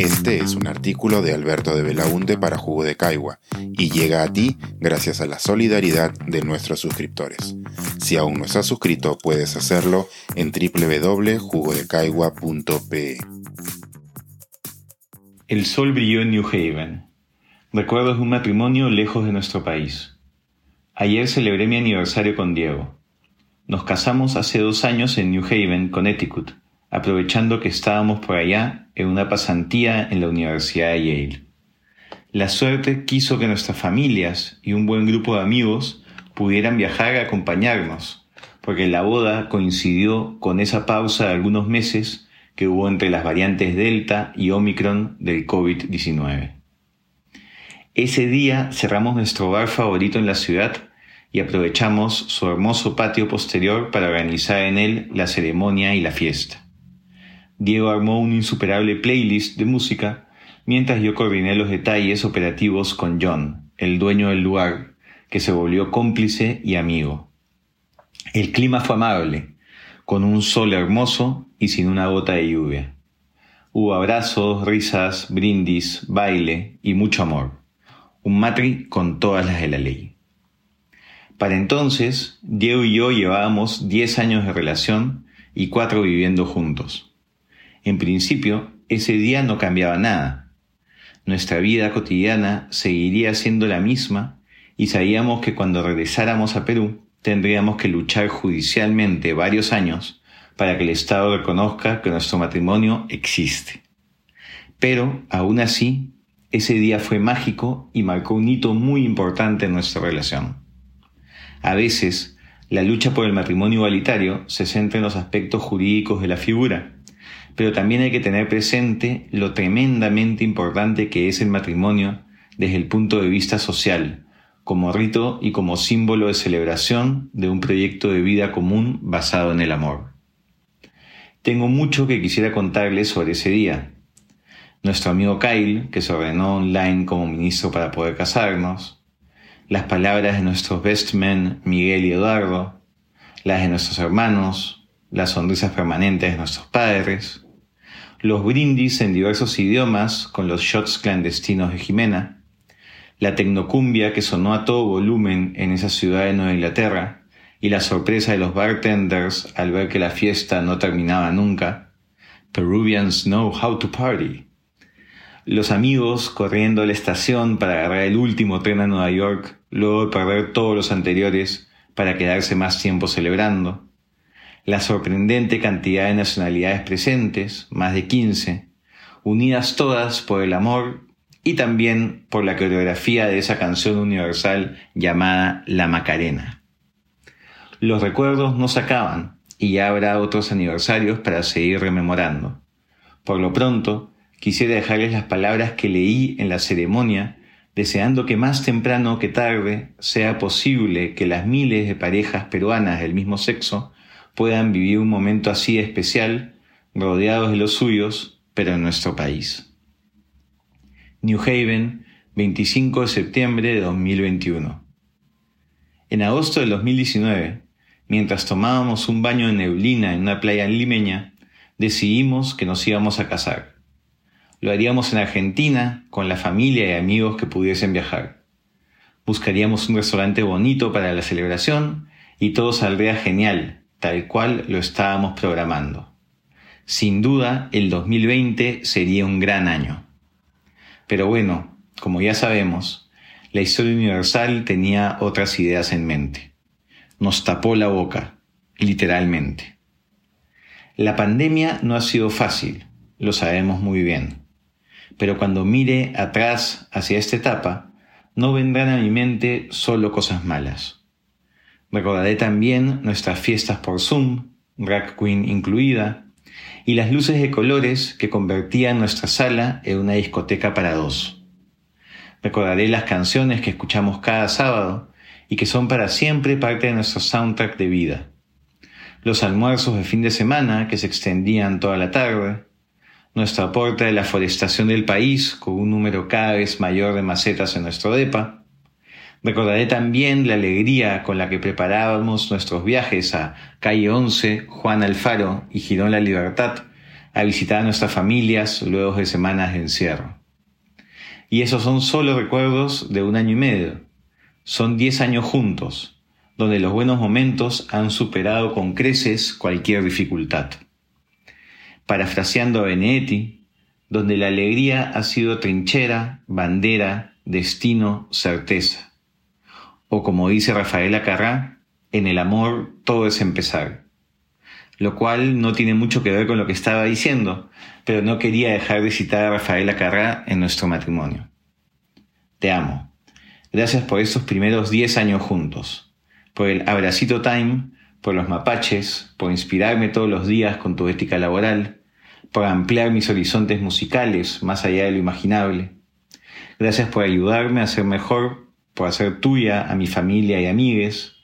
Este es un artículo de Alberto de Belaunte para Jugo de Caigua y llega a ti gracias a la solidaridad de nuestros suscriptores. Si aún no estás suscrito, puedes hacerlo en www.jugodecaigua.pe. El sol brilló en New Haven. Recuerdos de un matrimonio lejos de nuestro país. Ayer celebré mi aniversario con Diego. Nos casamos hace dos años en New Haven, Connecticut, aprovechando que estábamos por allá en una pasantía en la Universidad de Yale. La suerte quiso que nuestras familias y un buen grupo de amigos pudieran viajar a acompañarnos, porque la boda coincidió con esa pausa de algunos meses que hubo entre las variantes Delta y Omicron del COVID-19. Ese día cerramos nuestro bar favorito en la ciudad y aprovechamos su hermoso patio posterior para organizar en él la ceremonia y la fiesta. Diego armó un insuperable playlist de música, mientras yo coordiné los detalles operativos con John, el dueño del lugar, que se volvió cómplice y amigo. El clima fue amable, con un sol hermoso y sin una gota de lluvia. Hubo abrazos, risas, brindis, baile y mucho amor. Un matri con todas las de la ley. Para entonces, Diego y yo llevábamos 10 años de relación y cuatro viviendo juntos. En principio, ese día no cambiaba nada. Nuestra vida cotidiana seguiría siendo la misma y sabíamos que cuando regresáramos a Perú tendríamos que luchar judicialmente varios años para que el Estado reconozca que nuestro matrimonio existe. Pero, aún así, ese día fue mágico y marcó un hito muy importante en nuestra relación. A veces, la lucha por el matrimonio igualitario se centra en los aspectos jurídicos de la figura, pero también hay que tener presente lo tremendamente importante que es el matrimonio desde el punto de vista social, como rito y como símbolo de celebración de un proyecto de vida común basado en el amor. Tengo mucho que quisiera contarles sobre ese día. Nuestro amigo Kyle, que se ordenó online como ministro para poder casarnos, las palabras de nuestros best men Miguel y Eduardo, las de nuestros hermanos, las sonrisas permanentes de nuestros padres, los brindis en diversos idiomas con los shots clandestinos de Jimena, la tecnocumbia que sonó a todo volumen en esa ciudad de Nueva Inglaterra, y la sorpresa de los bartenders al ver que la fiesta no terminaba nunca. Peruvians know how to party. Los amigos corriendo a la estación para agarrar el último tren a Nueva York, luego de perder todos los anteriores para quedarse más tiempo celebrando. La sorprendente cantidad de nacionalidades presentes, más de 15, unidas todas por el amor y también por la coreografía de esa canción universal llamada La Macarena. Los recuerdos no se acaban y ya habrá otros aniversarios para seguir rememorando. Por lo pronto, quisiera dejarles las palabras que leí en la ceremonia, deseando que más temprano que tarde sea posible que las miles de parejas peruanas del mismo sexo puedan vivir un momento así especial, rodeados de los suyos, pero en nuestro país. New Haven, 25 de septiembre de 2021. En agosto del 2019, mientras tomábamos un baño de neblina en una playa limeña, decidimos que nos íbamos a casar. Lo haríamos en Argentina, con la familia y amigos que pudiesen viajar. Buscaríamos un restaurante bonito para la celebración y todo saldría genial, tal cual lo estábamos programando. Sin duda, el 2020 sería un gran año. Pero bueno, como ya sabemos, la historia universal tenía otras ideas en mente. Nos tapó la boca, literalmente. La pandemia no ha sido fácil, lo sabemos muy bien. Pero cuando mire atrás hacia esta etapa, no vendrán a mi mente solo cosas malas. Recordaré también nuestras fiestas por Zoom, drag queen incluida, y las luces de colores que convertían nuestra sala en una discoteca para dos. Recordaré las canciones que escuchamos cada sábado y que son para siempre parte de nuestro soundtrack de vida. Los almuerzos de fin de semana que se extendían toda la tarde, nuestro aporte de la forestación del país con un número cada vez mayor de macetas en nuestro DEPA, Recordaré también la alegría con la que preparábamos nuestros viajes a Calle 11, Juan Alfaro y Girón La Libertad, a visitar a nuestras familias luego de semanas de encierro. Y esos son solo recuerdos de un año y medio. Son diez años juntos, donde los buenos momentos han superado con creces cualquier dificultad. Parafraseando a Benedetti, donde la alegría ha sido trinchera, bandera, destino, certeza. O como dice Rafael Acarrá, en el amor todo es empezar. Lo cual no tiene mucho que ver con lo que estaba diciendo, pero no quería dejar de citar a Rafael Acarrá en nuestro matrimonio. Te amo. Gracias por estos primeros 10 años juntos, por el abracito time, por los mapaches, por inspirarme todos los días con tu ética laboral, por ampliar mis horizontes musicales más allá de lo imaginable. Gracias por ayudarme a ser mejor, por hacer tuya a mi familia y amigues,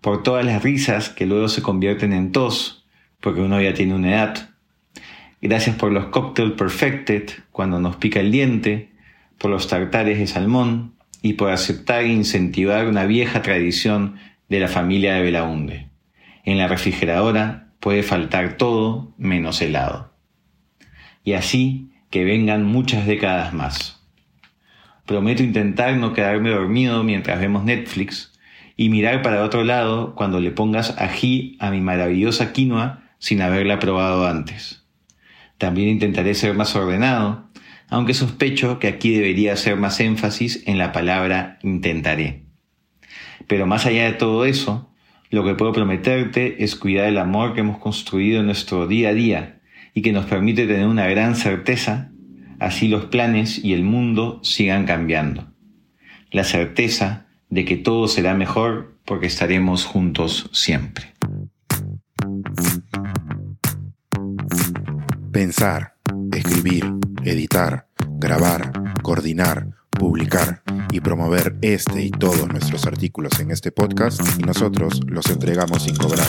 por todas las risas que luego se convierten en tos, porque uno ya tiene una edad. Gracias por los cocktail perfected cuando nos pica el diente, por los tartares de salmón y por aceptar e incentivar una vieja tradición de la familia de Belaunde. En la refrigeradora puede faltar todo menos helado. Y así que vengan muchas décadas más. Prometo intentar no quedarme dormido mientras vemos Netflix y mirar para otro lado cuando le pongas ají a mi maravillosa quinoa sin haberla probado antes. También intentaré ser más ordenado aunque sospecho que aquí debería hacer más énfasis en la palabra intentaré. Pero más allá de todo eso, lo que puedo prometerte es cuidar el amor que hemos construido en nuestro día a día y que nos permite tener una gran certeza, así los planes y el mundo sigan cambiando. La certeza de que todo será mejor porque estaremos juntos siempre. Pensar, escribir, editar, grabar, coordinar, publicar y promover este y todos nuestros artículos en este podcast y nosotros los entregamos sin cobrar.